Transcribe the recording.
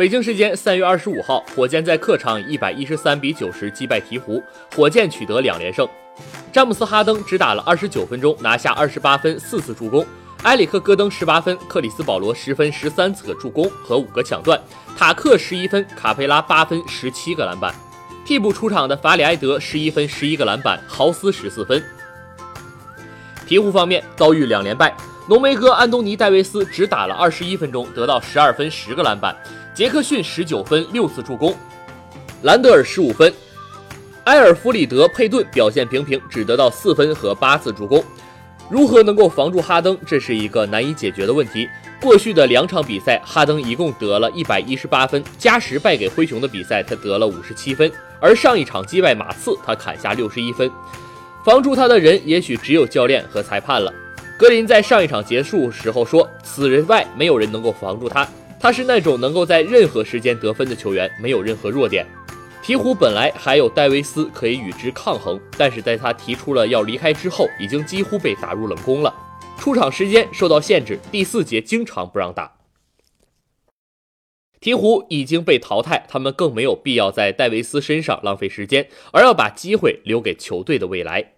北京时间三月二十五号，火箭在客场以一百一十三比九十击败鹈鹕，火箭取得两连胜。詹姆斯·哈登只打了二十九分钟，拿下二十八分、四次助攻；埃里克·戈登十八分，克里斯·保罗十分、十三次助攻和五个抢断；塔克十一分，卡佩拉八分、十七个篮板。替补出场的法里埃德十一分、十一个篮板，豪斯十四分。鹈鹕方面遭遇两连败，浓眉哥安东尼·戴维斯只打了二十一分钟，得到十二分、十个篮板；杰克逊十九分、六次助攻；兰德尔十五分。埃尔弗里德·佩顿表现平平，只得到四分和八次助攻。如何能够防住哈登，这是一个难以解决的问题。过去的两场比赛，哈登一共得了一百一十八分，加时败给灰熊的比赛，他得了五十七分，而上一场击败马刺，他砍下六十一分。防住他的人，也许只有教练和裁判了。格林在上一场结束时候说：“此人外，没有人能够防住他。他是那种能够在任何时间得分的球员，没有任何弱点。”鹈鹕本来还有戴维斯可以与之抗衡，但是在他提出了要离开之后，已经几乎被打入冷宫了。出场时间受到限制，第四节经常不让打。鹈鹕已经被淘汰，他们更没有必要在戴维斯身上浪费时间，而要把机会留给球队的未来。